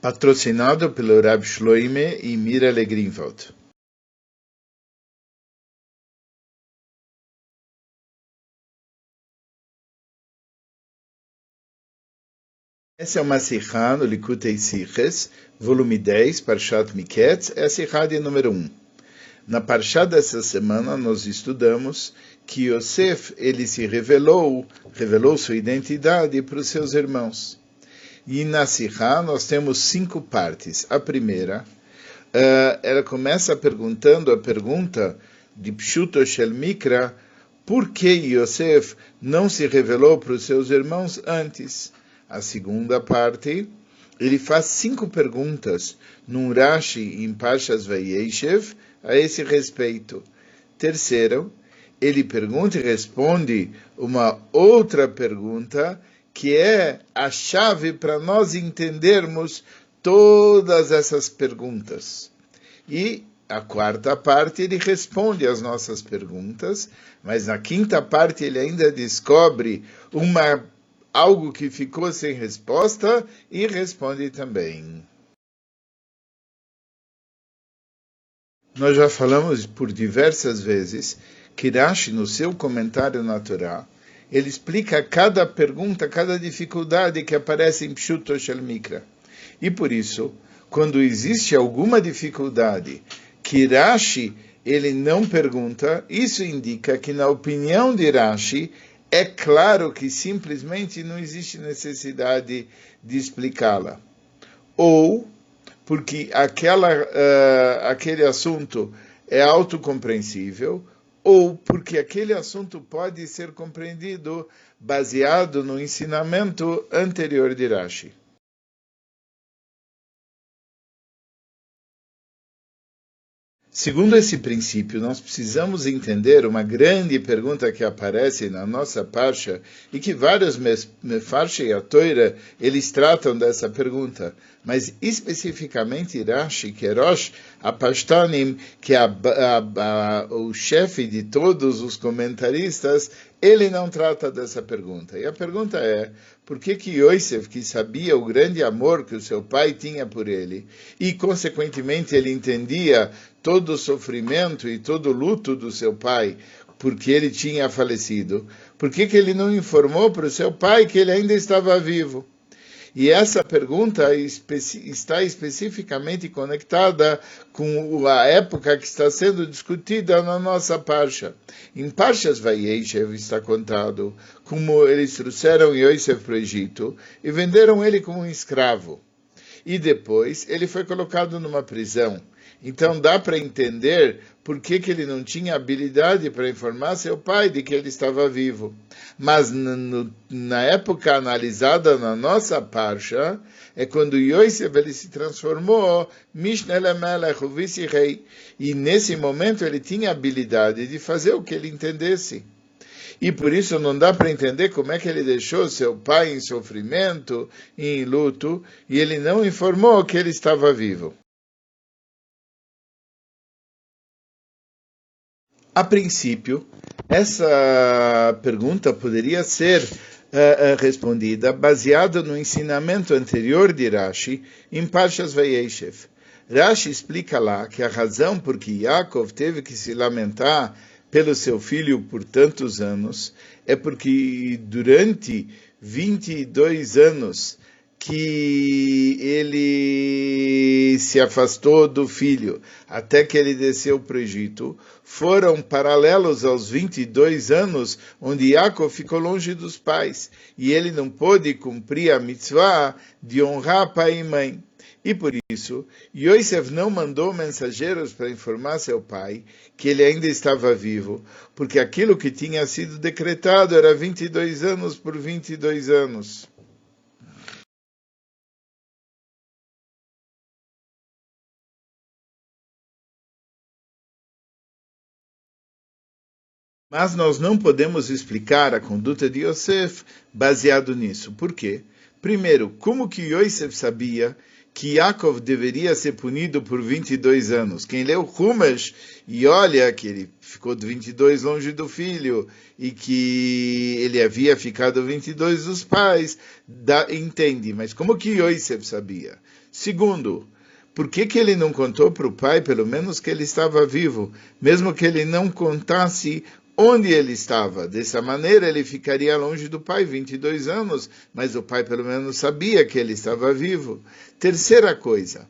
patrocinado pelo Rab Shloime e Mirale Greenwald. Essa é uma Sikha no Likutei Siches, volume 10, Parshat Miketz, é a Sikha de número 1. Na Parshat dessa semana, nós estudamos que Yosef, ele se revelou, revelou sua identidade para os seus irmãos. E na Sikha nós temos cinco partes. A primeira, uh, ela começa perguntando a pergunta de Pshuto Mikra, por que Yosef não se revelou para os seus irmãos antes? A segunda parte, ele faz cinco perguntas num Rashi em Pashas Vayeshev a esse respeito. Terceiro, ele pergunta e responde uma outra pergunta que é a chave para nós entendermos todas essas perguntas. E a quarta parte ele responde às nossas perguntas, mas na quinta parte ele ainda descobre uma algo que ficou sem resposta e responde também. Nós já falamos por diversas vezes que Rashi, no seu comentário na Torá, ele explica cada pergunta, cada dificuldade que aparece em Pshuto Shel Mikra. E por isso, quando existe alguma dificuldade que Rashi ele não pergunta, isso indica que, na opinião de Rashi, é claro que simplesmente não existe necessidade de explicá-la. Ou porque aquela, uh, aquele assunto é autocompreensível, ou porque aquele assunto pode ser compreendido baseado no ensinamento anterior de Rashi. Segundo esse princípio, nós precisamos entender uma grande pergunta que aparece na nossa parcha e que vários mefarche e a toira eles tratam dessa pergunta, mas especificamente Rashi Kerosh Apashtanim, que a, a, a, o chefe de todos os comentaristas, ele não trata dessa pergunta. E a pergunta é, por que que Yosef, que sabia o grande amor que o seu pai tinha por ele, e consequentemente ele entendia todo o sofrimento e todo o luto do seu pai, porque ele tinha falecido, por que que ele não informou para o seu pai que ele ainda estava vivo? E essa pergunta está especificamente conectada com a época que está sendo discutida na nossa Parsha. Em Parshas Vayeshev está contado como eles trouxeram Yosef para o Egito e venderam ele como um escravo. E depois ele foi colocado numa prisão. Então dá para entender por que, que ele não tinha habilidade para informar seu pai de que ele estava vivo. Mas no, na época analisada na nossa parsha, é quando Yosef ele se transformou Mishnele Melech, o vice-rei. E nesse momento ele tinha habilidade de fazer o que ele entendesse. E por isso não dá para entender como é que ele deixou seu pai em sofrimento, em luto, e ele não informou que ele estava vivo. A princípio, essa pergunta poderia ser uh, respondida baseada no ensinamento anterior de Rashi em Parshas Vayeshev. Rashi explica lá que a razão por que Yaakov teve que se lamentar pelo seu filho por tantos anos é porque durante 22 anos que ele se afastou do filho até que ele desceu para o Egito, foram paralelos aos 22 anos onde Yaakov ficou longe dos pais e ele não pôde cumprir a mitzvah de honrar pai e mãe. E por isso, Yosef não mandou mensageiros para informar seu pai que ele ainda estava vivo, porque aquilo que tinha sido decretado era 22 anos por 22 anos. Mas nós não podemos explicar a conduta de Yosef baseado nisso. Por quê? Primeiro, como que Yosef sabia que Yaakov deveria ser punido por 22 anos. Quem leu Humash e olha que ele ficou 22 longe do filho e que ele havia ficado 22 dos pais, dá, entende. Mas como que Yosef sabia? Segundo, por que, que ele não contou para o pai, pelo menos que ele estava vivo, mesmo que ele não contasse onde ele estava. Dessa maneira, ele ficaria longe do pai 22 anos, mas o pai pelo menos sabia que ele estava vivo. Terceira coisa,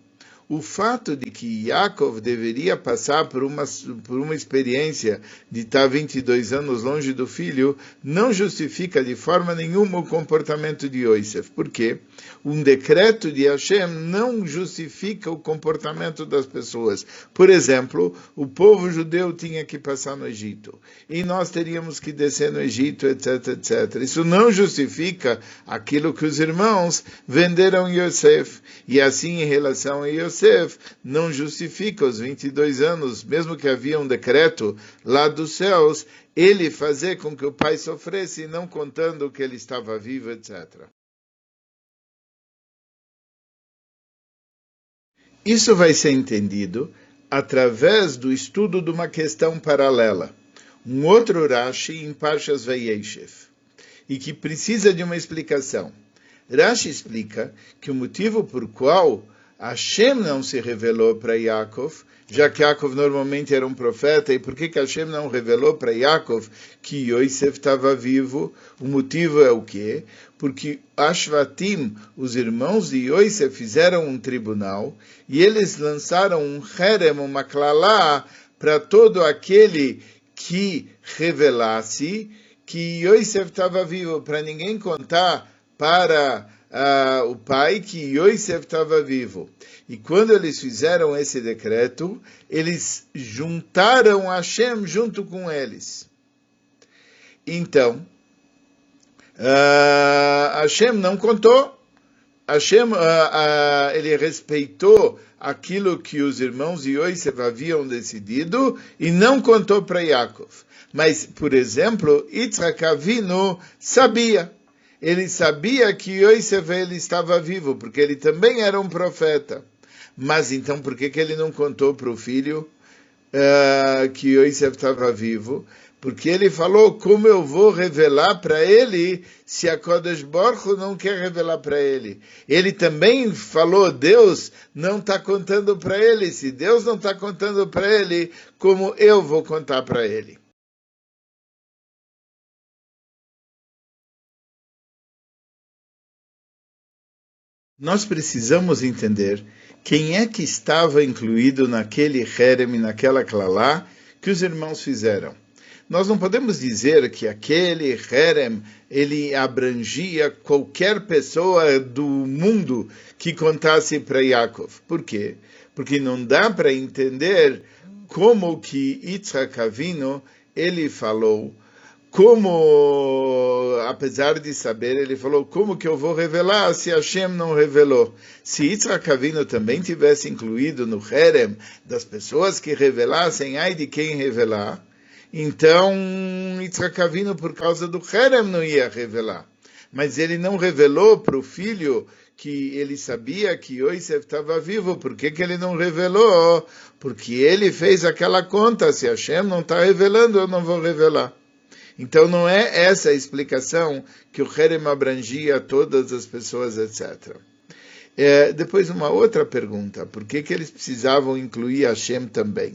o fato de que Yaakov deveria passar por uma, por uma experiência de estar 22 anos longe do filho não justifica de forma nenhuma o comportamento de Yosef. Por quê? Um decreto de Hashem não justifica o comportamento das pessoas. Por exemplo, o povo judeu tinha que passar no Egito e nós teríamos que descer no Egito, etc, etc. Isso não justifica aquilo que os irmãos venderam Yosef. E assim, em relação a Yosef, Yosef não justifica os 22 anos, mesmo que havia um decreto lá dos céus, ele fazer com que o pai sofresse, não contando que ele estava vivo, etc. Isso vai ser entendido através do estudo de uma questão paralela, um outro Rashi em Parshas Vayeshev, e que precisa de uma explicação. Rashi explica que o motivo por qual Hashem não se revelou para Yaakov, já que Yaakov normalmente era um profeta, e por que, que Hashem não revelou para Yaakov que Yosef estava vivo? O motivo é o quê? Porque Ashvatim, os irmãos de Yosef, fizeram um tribunal e eles lançaram um herem, uma klalá, para todo aquele que revelasse que Yosef estava vivo, para ninguém contar para uh, o pai que Yosef estava vivo. E quando eles fizeram esse decreto, eles juntaram Hashem junto com eles. Então, uh, Hashem não contou. Hashem, uh, uh, ele respeitou aquilo que os irmãos de Yosef haviam decidido e não contou para Yaakov. Mas, por exemplo, Yitzhak Avinu sabia ele sabia que Yosef ele estava vivo, porque ele também era um profeta. Mas então, por que, que ele não contou para o filho uh, que Yosef estava vivo? Porque ele falou, como eu vou revelar para ele se a Kodesh Baruch não quer revelar para ele? Ele também falou, Deus não está contando para ele. Se Deus não está contando para ele, como eu vou contar para ele? Nós precisamos entender quem é que estava incluído naquele Herem, naquela Klalá que os irmãos fizeram. Nós não podemos dizer que aquele Herem ele abrangia qualquer pessoa do mundo que contasse para Yaakov. Por quê? Porque não dá para entender como que Yitzhak Avino ele falou como, apesar de saber, ele falou, como que eu vou revelar se Hashem não revelou? Se Yitzhak Avinu também tivesse incluído no Herem das pessoas que revelassem, ai de quem revelar, então Yitzhak Avinu, por causa do Herem, não ia revelar. Mas ele não revelou para o filho que ele sabia que Yosef estava vivo. Por que, que ele não revelou? Porque ele fez aquela conta, se Hashem não está revelando, eu não vou revelar. Então não é essa a explicação que o Herem abrangia todas as pessoas, etc. É, depois uma outra pergunta, por que, que eles precisavam incluir Hashem também?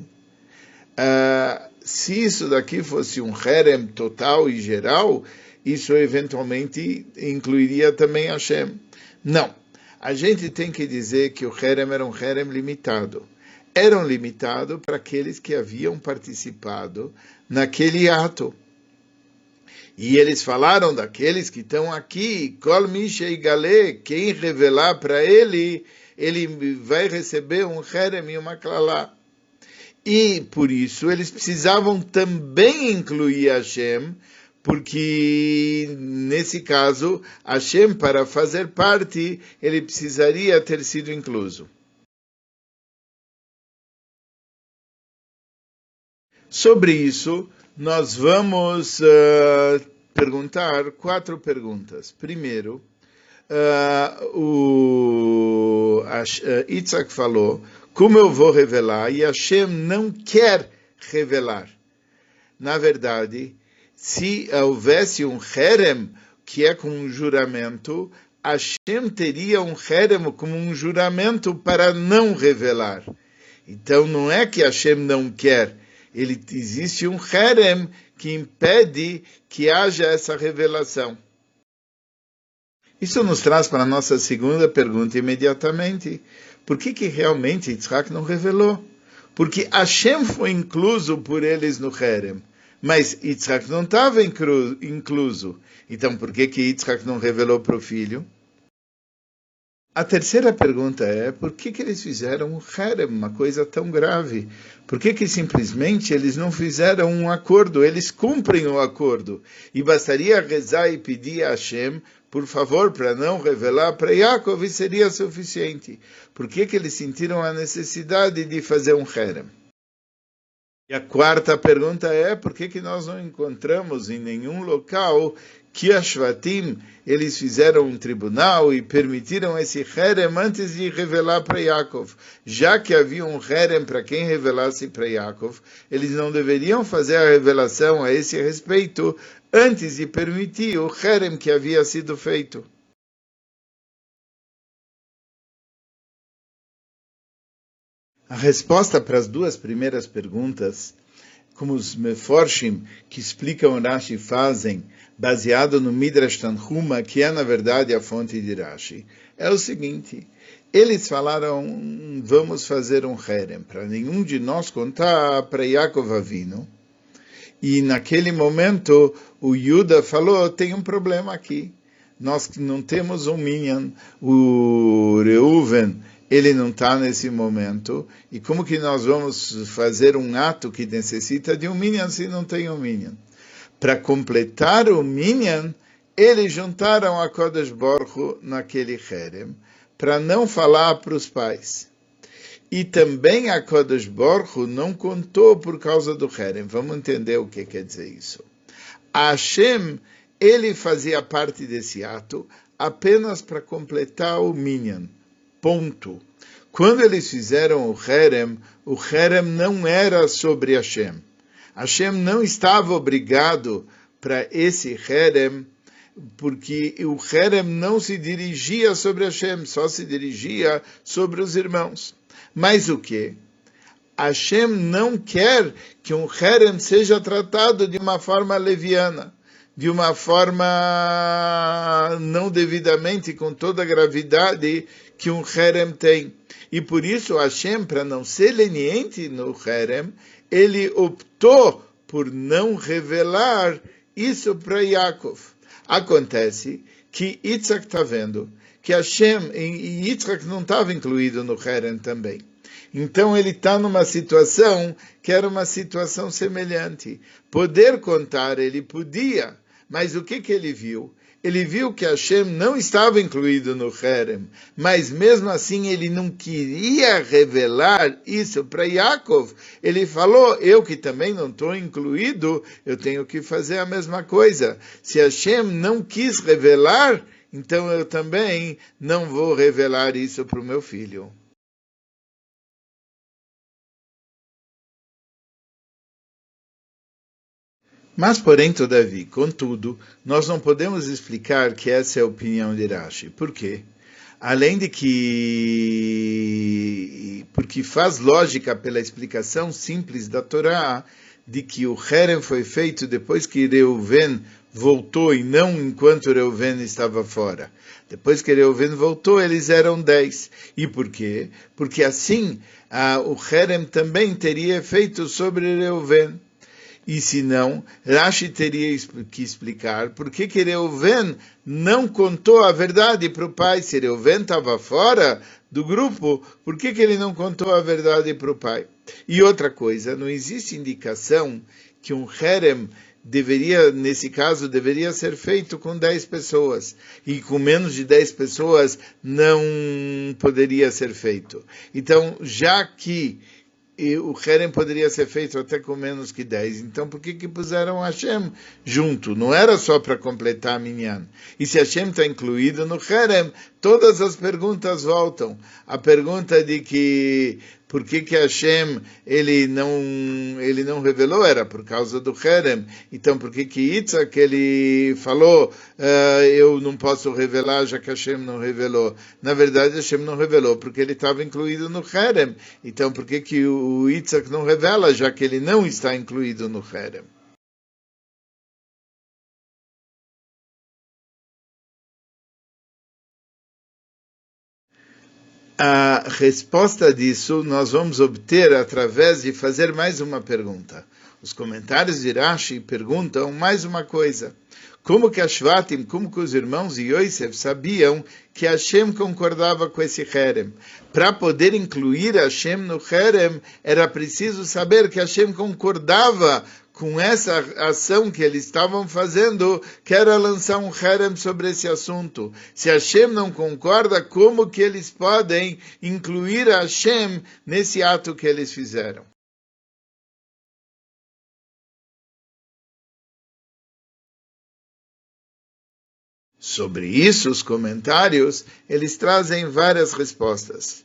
Uh, se isso daqui fosse um Herem total e geral, isso eventualmente incluiria também Hashem. Não. A gente tem que dizer que o Herem era um Herem limitado. Era um limitado para aqueles que haviam participado naquele ato. E eles falaram daqueles que estão aqui, Kol e Gale, quem revelar para ele, ele vai receber um Herem e uma Klalá. E por isso eles precisavam também incluir Hashem, porque nesse caso, Hashem, para fazer parte, ele precisaria ter sido incluso. Sobre isso, nós vamos uh, perguntar quatro perguntas. Primeiro, uh, o Isaac falou, como eu vou revelar? E Hashem não quer revelar. Na verdade, se houvesse um herem, que é com um juramento, Hashem teria um herem como um juramento para não revelar. Então não é que Hashem não quer, ele existe um herem que impede que haja essa revelação. Isso nos traz para a nossa segunda pergunta imediatamente. Por que, que realmente Yitzhak não revelou? Porque Hashem foi incluso por eles no Herem, mas Yitzhak não estava incluso. Então, por que, que Yitzhak não revelou para o filho? A terceira pergunta é, por que, que eles fizeram o Herem, uma coisa tão grave? Por que, que simplesmente eles não fizeram um acordo? Eles cumprem o acordo. E bastaria rezar e pedir a Hashem por favor, para não revelar para Yaakov, seria suficiente. Por que, que eles sentiram a necessidade de fazer um harem? E a quarta pergunta é, por que, que nós não encontramos em nenhum local que a Shvatim, eles fizeram um tribunal e permitiram esse harem antes de revelar para Yaakov. Já que havia um harem para quem revelasse para Yaakov, eles não deveriam fazer a revelação a esse respeito antes de permitir o harem que havia sido feito. A resposta para as duas primeiras perguntas, como os Meforshim que explicam Rashi fazem, baseado no Midrash Tanhuma, que é na verdade a fonte de Rashi, é o seguinte: eles falaram, vamos fazer um harem, para nenhum de nós contar para Yaakov Avino, e naquele momento o Yuda falou: tem um problema aqui. Nós não temos um Minyan, o Reuven, ele não está nesse momento. E como que nós vamos fazer um ato que necessita de um Minyan se não tem um Minyan? Para completar o Minyan, eles juntaram a Kodesh Borro naquele Herem, para não falar para os pais. E também a Kodesh Borro não contou por causa do Herem. Vamos entender o que quer dizer isso. A Hashem, ele fazia parte desse ato apenas para completar o Minyan. Ponto. Quando eles fizeram o Herem, o Herem não era sobre Hashem. Hashem não estava obrigado para esse Herem, porque o Herem não se dirigia sobre Hashem, só se dirigia sobre os irmãos. Mas o que? Hashem não quer que um harem seja tratado de uma forma leviana, de uma forma não devidamente, com toda a gravidade que um harem tem. E por isso Hashem, para não ser leniente no harem, ele optou por não revelar isso para Yaakov. Acontece que Yitzhak está vendo que Hashem e Yitzhak não estava incluído no Heren também. Então ele está numa situação que era uma situação semelhante. Poder contar, ele podia, mas o que, que ele viu? Ele viu que Hashem não estava incluído no Herem, mas mesmo assim ele não queria revelar isso para Yaakov. Ele falou: Eu que também não estou incluído, eu tenho que fazer a mesma coisa. Se Hashem não quis revelar, então eu também não vou revelar isso para o meu filho. Mas, porém, todavia, contudo, nós não podemos explicar que essa é a opinião de Rashi. Por quê? Além de que. Porque faz lógica pela explicação simples da Torá de que o Herem foi feito depois que Reuven voltou e não enquanto Reuven estava fora. Depois que Reuven voltou, eles eram dez. E por quê? Porque assim ah, o Herem também teria efeito sobre Reuven. E se não, Rashi teria que explicar por que, que Reuven não contou a verdade para o pai. Se Reuven estava fora do grupo, por que, que ele não contou a verdade para o pai? E outra coisa, não existe indicação que um Herem deveria, nesse caso, deveria ser feito com 10 pessoas. E com menos de 10 pessoas não poderia ser feito. Então, já que e o Herem poderia ser feito até com menos que 10. Então, por que, que puseram Hashem junto? Não era só para completar a Minyan. E se Hashem está incluído no Herem, todas as perguntas voltam. A pergunta de que por que, que Hashem ele não, ele não revelou? Era por causa do Herem. Então, por que, que Yitzhak ele falou, uh, eu não posso revelar, já que Hashem não revelou? Na verdade, Hashem não revelou porque ele estava incluído no Herem. Então, por que, que o Yitzhak não revela, já que ele não está incluído no Herem? A resposta disso nós vamos obter através de fazer mais uma pergunta. Os comentários de Rashi perguntam mais uma coisa. Como que Ashvatim, como que os irmãos de Yosef sabiam que Hashem concordava com esse Herem? Para poder incluir Hashem no Herem, era preciso saber que Hashem concordava com essa ação que eles estavam fazendo, que era lançar um harem sobre esse assunto. Se Hashem não concorda, como que eles podem incluir Hashem nesse ato que eles fizeram? Sobre isso, os comentários, eles trazem várias respostas.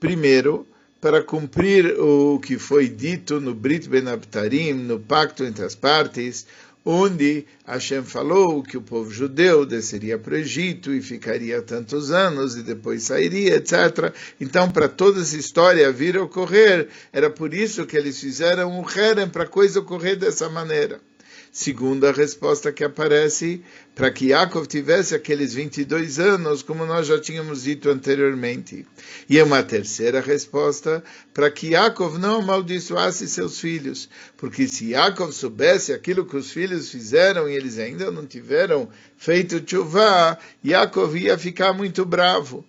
Primeiro, para cumprir o que foi dito no Brit Ben Abtarim, no pacto entre as partes, onde Hashem falou que o povo judeu desceria para o Egito e ficaria tantos anos e depois sairia, etc. Então, para toda essa história vir a ocorrer, era por isso que eles fizeram um Herem para a coisa ocorrer dessa maneira. Segunda resposta que aparece, para que Yaakov tivesse aqueles 22 anos, como nós já tínhamos dito anteriormente. E é uma terceira resposta, para que Yaakov não amaldiçoasse seus filhos, porque se Yaakov soubesse aquilo que os filhos fizeram e eles ainda não tiveram feito chuvá, Yaakov ia ficar muito bravo.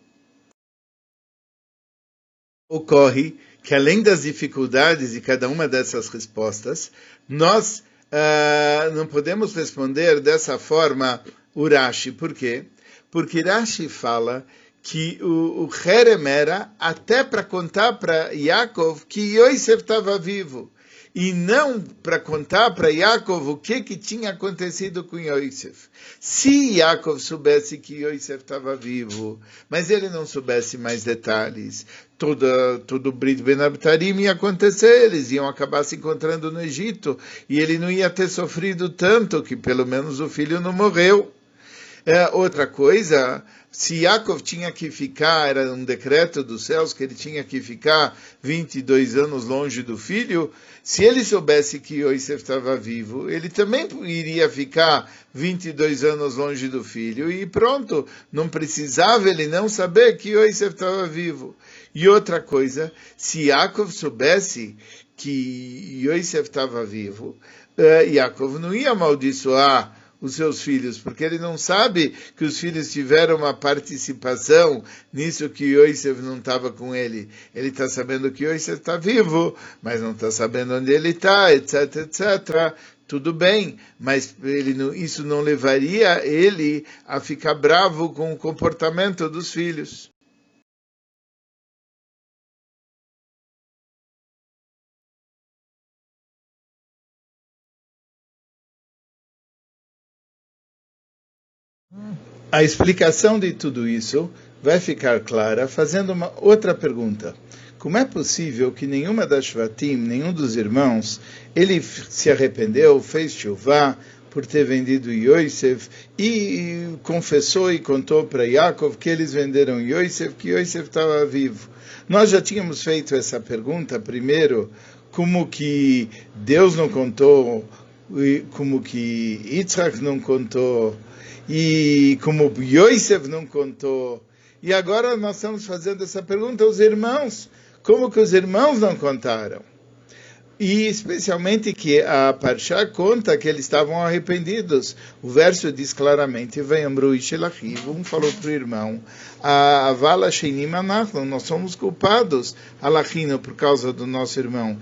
Ocorre que além das dificuldades de cada uma dessas respostas, nós uh, não podemos responder dessa forma Urashi. Por quê? Porque Rashi fala que o, o Herem era até para contar para Yaakov que Yosef estava vivo e não para contar para Yaakov o que, que tinha acontecido com Yosef. Se Yaakov soubesse que Yosef estava vivo, mas ele não soubesse mais detalhes, toda, todo o Brit Ben Abtarim ia acontecer, eles iam acabar se encontrando no Egito, e ele não ia ter sofrido tanto, que pelo menos o filho não morreu. É, outra coisa, se Yaakov tinha que ficar, era um decreto dos céus que ele tinha que ficar 22 anos longe do filho, se ele soubesse que Yosef estava vivo, ele também iria ficar 22 anos longe do filho e pronto, não precisava ele não saber que Yosef estava vivo. E outra coisa, se Yaakov soubesse que Yosef estava vivo, uh, Yaakov não ia amaldiçoar os seus filhos, porque ele não sabe que os filhos tiveram uma participação nisso que Yosef não estava com ele. Ele está sabendo que Yosef está vivo, mas não está sabendo onde ele está, etc, etc. Tudo bem, mas não, isso não levaria ele a ficar bravo com o comportamento dos filhos. A explicação de tudo isso vai ficar clara fazendo uma outra pergunta. Como é possível que nenhuma das Shvatim, nenhum dos irmãos, ele se arrependeu, fez chuvá por ter vendido Yosef e confessou e contou para Yaakov que eles venderam Yosef, que Yosef estava vivo. Nós já tínhamos feito essa pergunta primeiro, como que Deus não contou, como que Yitzhak não contou, e como Yosef não contou. E agora nós estamos fazendo essa pergunta aos irmãos. Como que os irmãos não contaram? E especialmente que a Parshá conta que eles estavam arrependidos. O verso diz claramente, um falou para o irmão, nós somos culpados, Alachino, por causa do nosso irmão.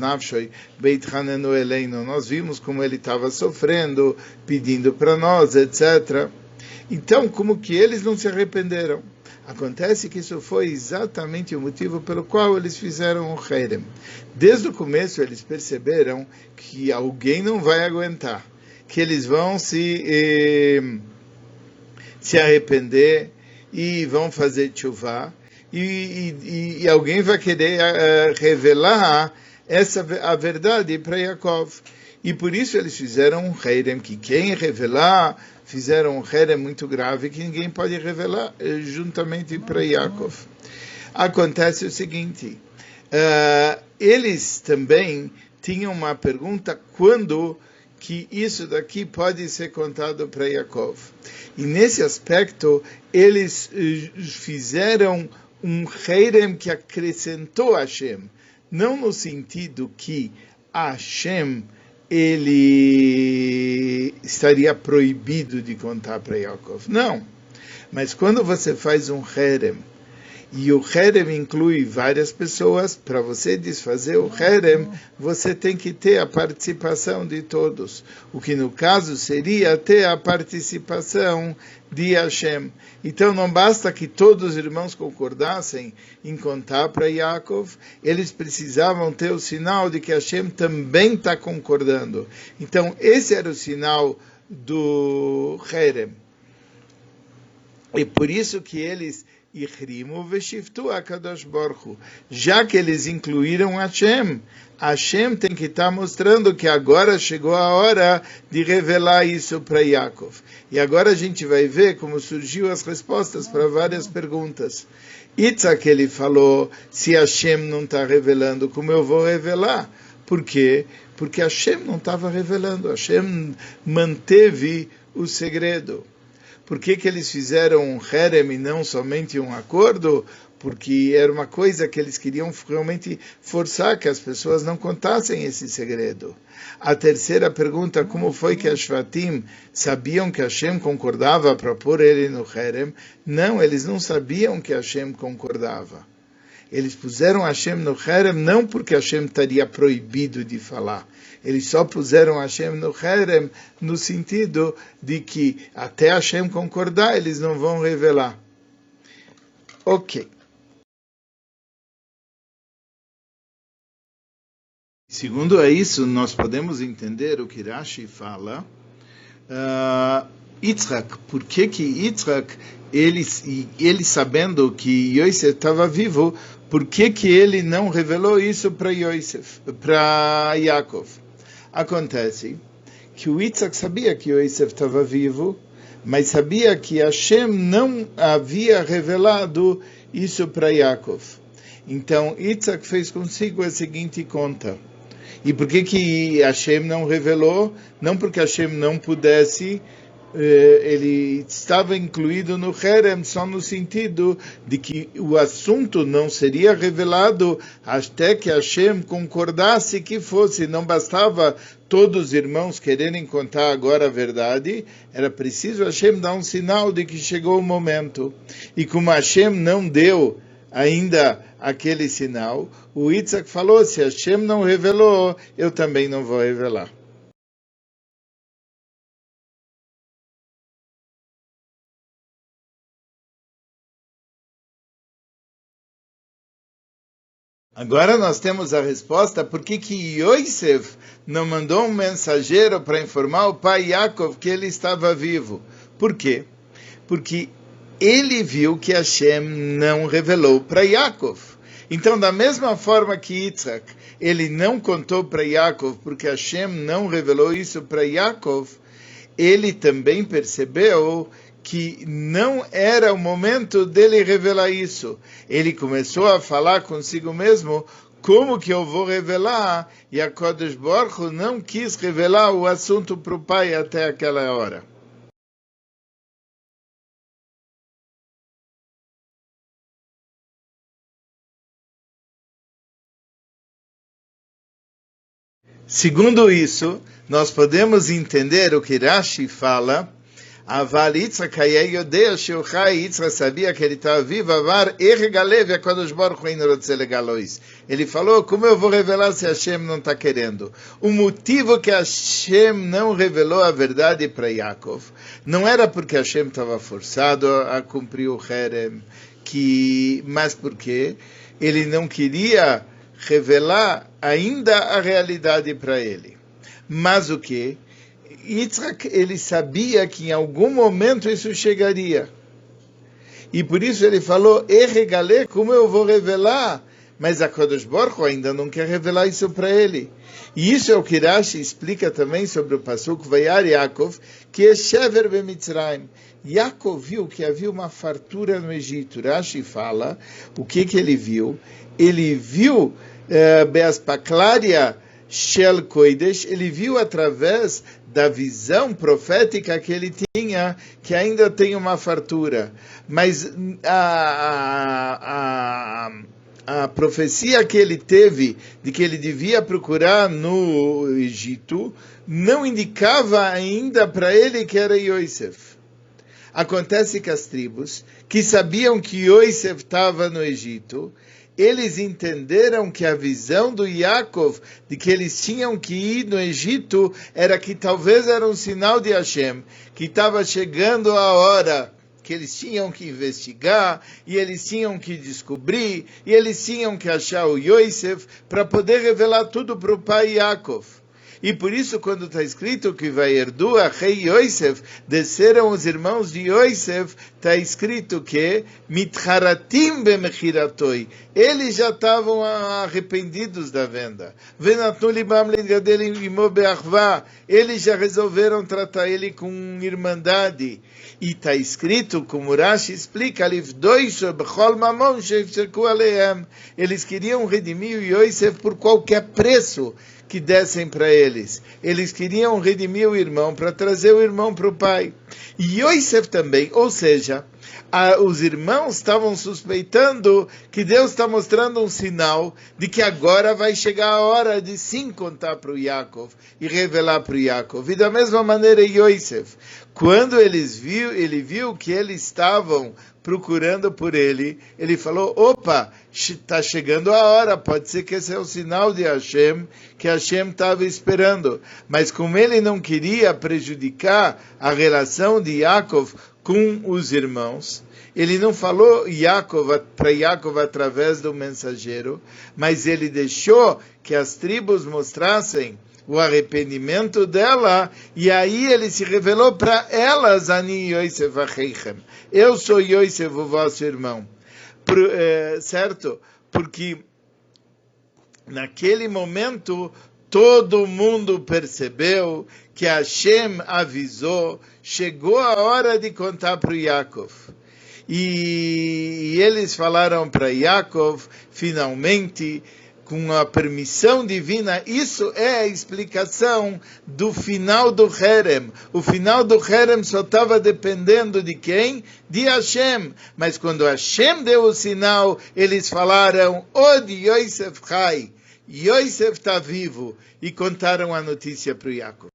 Nafshoi, Beit nós vimos como ele estava sofrendo, pedindo para nós, etc. Então, como que eles não se arrependeram? Acontece que isso foi exatamente o motivo pelo qual eles fizeram o Herem. Desde o começo eles perceberam que alguém não vai aguentar, que eles vão se, eh, se arrepender e vão fazer chuva, e, e, e, alguém vai querer uh, revelar essa a verdade para Yaakov. E por isso eles fizeram um Herem, que quem revelar, fizeram um Herem muito grave, que ninguém pode revelar, eh, juntamente para Yaakov. Acontece o seguinte, uh, eles também tinham uma pergunta, quando que isso daqui pode ser contado para Yaakov. E nesse aspecto, eles eh, fizeram um Herem que acrescentou Hashem, não no sentido que Hashem ele estaria proibido de contar para Yaakov. Não. Mas quando você faz um Herem, e o Herem inclui várias pessoas, para você desfazer o Herem, você tem que ter a participação de todos. O que no caso seria ter a participação de Hashem. Então não basta que todos os irmãos concordassem em contar para Yaakov, eles precisavam ter o sinal de que Hashem também está concordando. Então esse era o sinal do Herem. E por isso que eles. Já que eles incluíram Hashem, Hashem tem que estar tá mostrando que agora chegou a hora de revelar isso para Yaakov. E agora a gente vai ver como surgiu as respostas para várias perguntas. Itzak ele falou, se Hashem não está revelando, como eu vou revelar? Por quê? Porque Hashem não estava revelando, Hashem manteve o segredo. Por que, que eles fizeram um herem e não somente um acordo? Porque era uma coisa que eles queriam realmente forçar que as pessoas não contassem esse segredo. A terceira pergunta, como foi que as Shvatim sabiam que Hashem concordava para pôr ele no herem? Não, eles não sabiam que Hashem concordava. Eles puseram Hashem no Herem não porque Hashem estaria proibido de falar. Eles só puseram Hashem no Herem no sentido de que até Hashem concordar, eles não vão revelar. Ok. Segundo é isso, nós podemos entender o que Rashi fala. Uh, Yitzhak, por que que Yitzhak, ele, ele sabendo que Yosef estava vivo, por que, que ele não revelou isso para Yosef, para Yaakov? Acontece que o Isaac sabia que Yosef estava vivo, mas sabia que Hashem não havia revelado isso para Yaakov. Então Isaac fez consigo a seguinte conta. E por que que Hashem não revelou? Não porque Hashem não pudesse ele estava incluído no Herem só no sentido de que o assunto não seria revelado até que Hashem concordasse que fosse. Não bastava todos os irmãos quererem contar agora a verdade, era preciso Hashem dar um sinal de que chegou o momento. E como Hashem não deu ainda aquele sinal, o Isaac falou: se Hashem não revelou, eu também não vou revelar. Agora nós temos a resposta por que que Yosef não mandou um mensageiro para informar o pai Yaakov que ele estava vivo. Por quê? Porque ele viu que Hashem não revelou para Yaakov. Então, da mesma forma que Yitzhak, ele não contou para Yaakov porque Hashem não revelou isso para Yaakov, ele também percebeu que não era o momento dele revelar isso. Ele começou a falar consigo mesmo, como que eu vou revelar? E a Kodesh Baruch não quis revelar o assunto para o pai até aquela hora. Segundo isso, nós podemos entender o que Rashi fala Aval Yitzhak é Yodea Sheuchai Yitzhak sabia que ele estava vivo. Avar Erregalev é Akadosh Baruch Hu Ele falou, como eu vou revelar se Hashem não está querendo? O motivo que Hashem não revelou a verdade para Yaakov não era porque Hashem estava forçado a cumprir o Herem, que, mas porque ele não queria revelar ainda a realidade para ele. Mas o que? Yitzhak, ele sabia que em algum momento isso chegaria. E por isso ele falou, Erregalê, como eu vou revelar? Mas a Kodesh Baruch ainda não quer revelar isso para ele. E isso é o que Rashi explica também sobre o Pasuk Vayar Yaakov, que é Shever Bemitzrayim. Yaakov viu que havia uma fartura no Egito. Rashi fala o que, que ele viu. Ele viu eh, Beaspaklaria Shel Koidesh, ele viu através da visão profética que ele tinha, que ainda tem uma fartura. Mas a, a, a, a profecia que ele teve de que ele devia procurar no Egito não indicava ainda para ele que era Yosef. Acontece que as tribos que sabiam que Yosef estava no Egito, eles entenderam que a visão do Yaakov de que eles tinham que ir no Egito era que talvez era um sinal de Hashem, que estava chegando a hora que eles tinham que investigar, e eles tinham que descobrir, e eles tinham que achar o Yosef para poder revelar tudo para o pai Yaakov. E por isso, quando está escrito que vai a rei Yosef, desceram os irmãos de Yosef, está escrito que mitharatim bemechiratoi. Eles já estavam arrependidos da venda. Eles já resolveram tratar ele com irmandade. E está escrito, como Rashi explica, eles queriam redimir Yosef por qualquer preço que dessem para eles. Eles queriam redimir o irmão para trazer o irmão para o pai. E Yosef também, ou seja, a, os irmãos estavam suspeitando que Deus está mostrando um sinal de que agora vai chegar a hora de sim contar para o Yaakov e revelar para o Yaakov. E da mesma maneira Yosef, quando eles viu, ele viu que eles estavam procurando por ele, ele falou: opa, está chegando a hora, pode ser que esse é o sinal de Hashem, que Hashem estava esperando. Mas como ele não queria prejudicar a relação de Yaakov com os irmãos. Ele não falou para Yaakov através do mensageiro, mas ele deixou que as tribos mostrassem o arrependimento dela, e aí ele se revelou para elas, Ani Yosef Acheichem. Eu sou Yosef, o vosso irmão. Por, é, certo? Porque naquele momento todo mundo percebeu que Hashem avisou, chegou a hora de contar para o Yaakov. E, eles falaram para Yaakov, finalmente, com a permissão divina, isso é a explicação do final do Herem. O final do Herem só estava dependendo de quem? De Hashem. Mas quando Hashem deu o sinal, eles falaram, Od Yosef Chai. Yosef está vivo e contaram a notícia para Jacob.